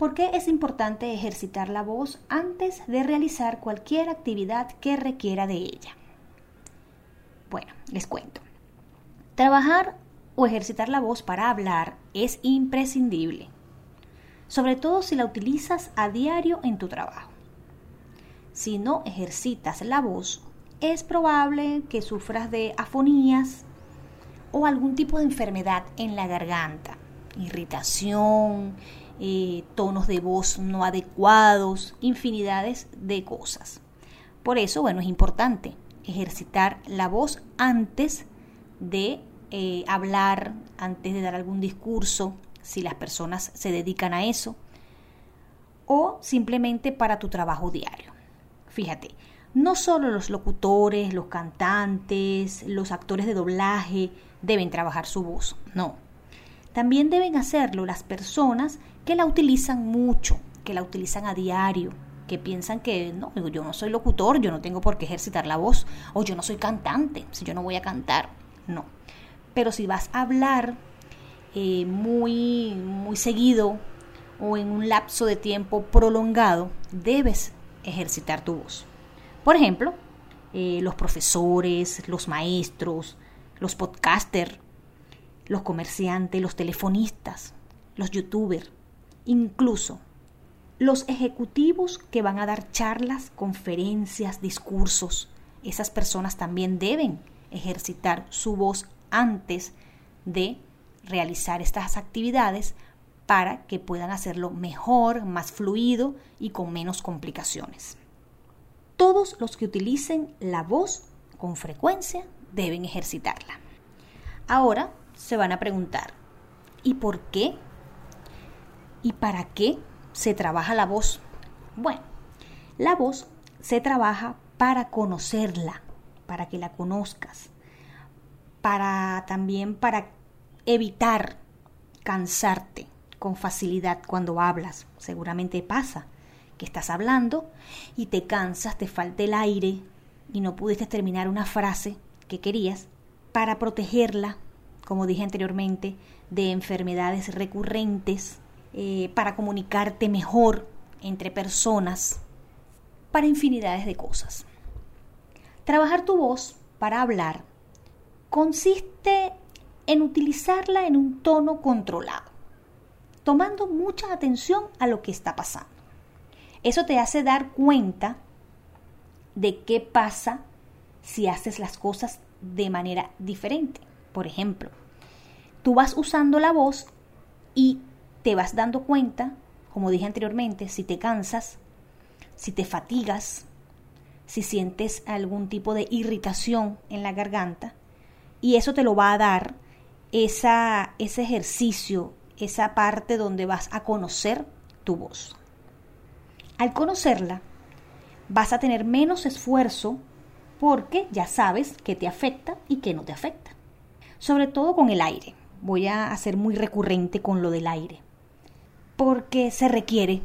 ¿Por qué es importante ejercitar la voz antes de realizar cualquier actividad que requiera de ella? Bueno, les cuento. Trabajar o ejercitar la voz para hablar es imprescindible, sobre todo si la utilizas a diario en tu trabajo. Si no ejercitas la voz, es probable que sufras de afonías o algún tipo de enfermedad en la garganta, irritación, eh, tonos de voz no adecuados, infinidades de cosas. Por eso, bueno, es importante ejercitar la voz antes de eh, hablar, antes de dar algún discurso, si las personas se dedican a eso, o simplemente para tu trabajo diario. Fíjate, no solo los locutores, los cantantes, los actores de doblaje deben trabajar su voz, no. También deben hacerlo las personas que la utilizan mucho, que la utilizan a diario, que piensan que no, yo no soy locutor, yo no tengo por qué ejercitar la voz, o yo no soy cantante, si yo no voy a cantar, no. Pero si vas a hablar eh, muy, muy seguido o en un lapso de tiempo prolongado, debes ejercitar tu voz. Por ejemplo, eh, los profesores, los maestros, los podcasters, los comerciantes, los telefonistas, los youtubers, incluso los ejecutivos que van a dar charlas, conferencias, discursos. Esas personas también deben ejercitar su voz antes de realizar estas actividades para que puedan hacerlo mejor, más fluido y con menos complicaciones. Todos los que utilicen la voz con frecuencia deben ejercitarla. Ahora se van a preguntar, ¿y por qué? ¿Y para qué se trabaja la voz? Bueno, la voz se trabaja para conocerla, para que la conozcas, para también para evitar cansarte con facilidad cuando hablas. Seguramente pasa que estás hablando y te cansas, te falta el aire y no pudiste terminar una frase que querías para protegerla como dije anteriormente, de enfermedades recurrentes, eh, para comunicarte mejor entre personas, para infinidades de cosas. Trabajar tu voz para hablar consiste en utilizarla en un tono controlado, tomando mucha atención a lo que está pasando. Eso te hace dar cuenta de qué pasa si haces las cosas de manera diferente. Por ejemplo, tú vas usando la voz y te vas dando cuenta, como dije anteriormente, si te cansas, si te fatigas, si sientes algún tipo de irritación en la garganta, y eso te lo va a dar esa, ese ejercicio, esa parte donde vas a conocer tu voz. Al conocerla, vas a tener menos esfuerzo porque ya sabes qué te afecta y qué no te afecta. Sobre todo con el aire voy a hacer muy recurrente con lo del aire. Porque se requiere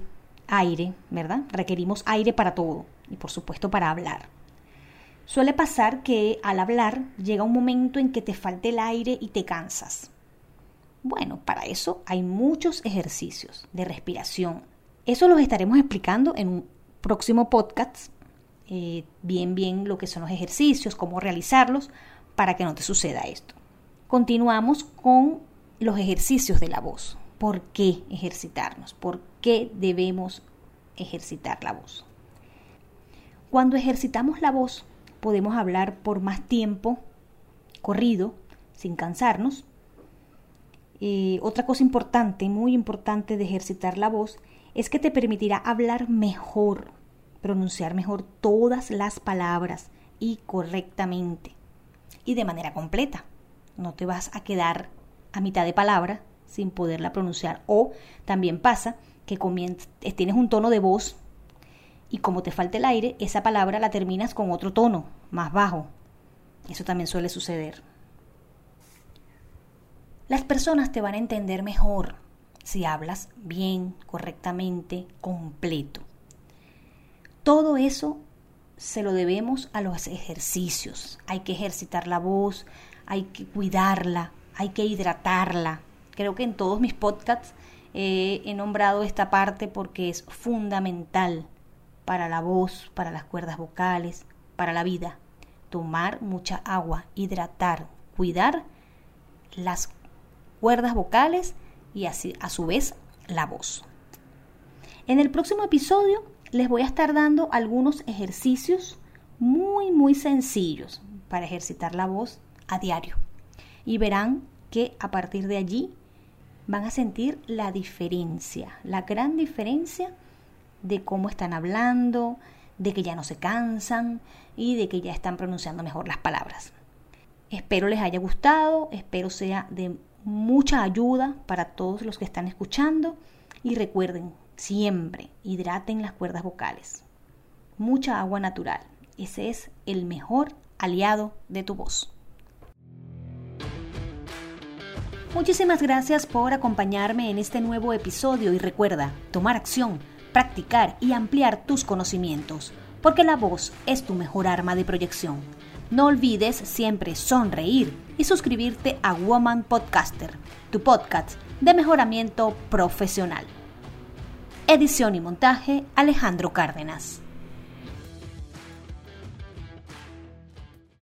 aire, ¿verdad? Requerimos aire para todo y por supuesto para hablar. Suele pasar que al hablar llega un momento en que te falta el aire y te cansas. Bueno, para eso hay muchos ejercicios de respiración. Eso los estaremos explicando en un próximo podcast. Eh, bien, bien lo que son los ejercicios, cómo realizarlos, para que no te suceda esto. Continuamos con los ejercicios de la voz. ¿Por qué ejercitarnos? ¿Por qué debemos ejercitar la voz? Cuando ejercitamos la voz, podemos hablar por más tiempo, corrido, sin cansarnos. Eh, otra cosa importante, muy importante de ejercitar la voz, es que te permitirá hablar mejor, pronunciar mejor todas las palabras y correctamente y de manera completa no te vas a quedar a mitad de palabra sin poderla pronunciar. O también pasa que tienes un tono de voz y como te falta el aire, esa palabra la terminas con otro tono, más bajo. Eso también suele suceder. Las personas te van a entender mejor si hablas bien, correctamente, completo. Todo eso se lo debemos a los ejercicios. Hay que ejercitar la voz, hay que cuidarla, hay que hidratarla. Creo que en todos mis podcasts eh, he nombrado esta parte porque es fundamental para la voz, para las cuerdas vocales, para la vida. Tomar mucha agua, hidratar, cuidar las cuerdas vocales y así, a su vez la voz. En el próximo episodio les voy a estar dando algunos ejercicios muy muy sencillos para ejercitar la voz a diario y verán que a partir de allí van a sentir la diferencia, la gran diferencia de cómo están hablando, de que ya no se cansan y de que ya están pronunciando mejor las palabras. Espero les haya gustado, espero sea de mucha ayuda para todos los que están escuchando y recuerden, siempre hidraten las cuerdas vocales. Mucha agua natural, ese es el mejor aliado de tu voz. Muchísimas gracias por acompañarme en este nuevo episodio y recuerda tomar acción, practicar y ampliar tus conocimientos, porque la voz es tu mejor arma de proyección. No olvides siempre sonreír y suscribirte a Woman Podcaster, tu podcast de mejoramiento profesional. Edición y montaje Alejandro Cárdenas.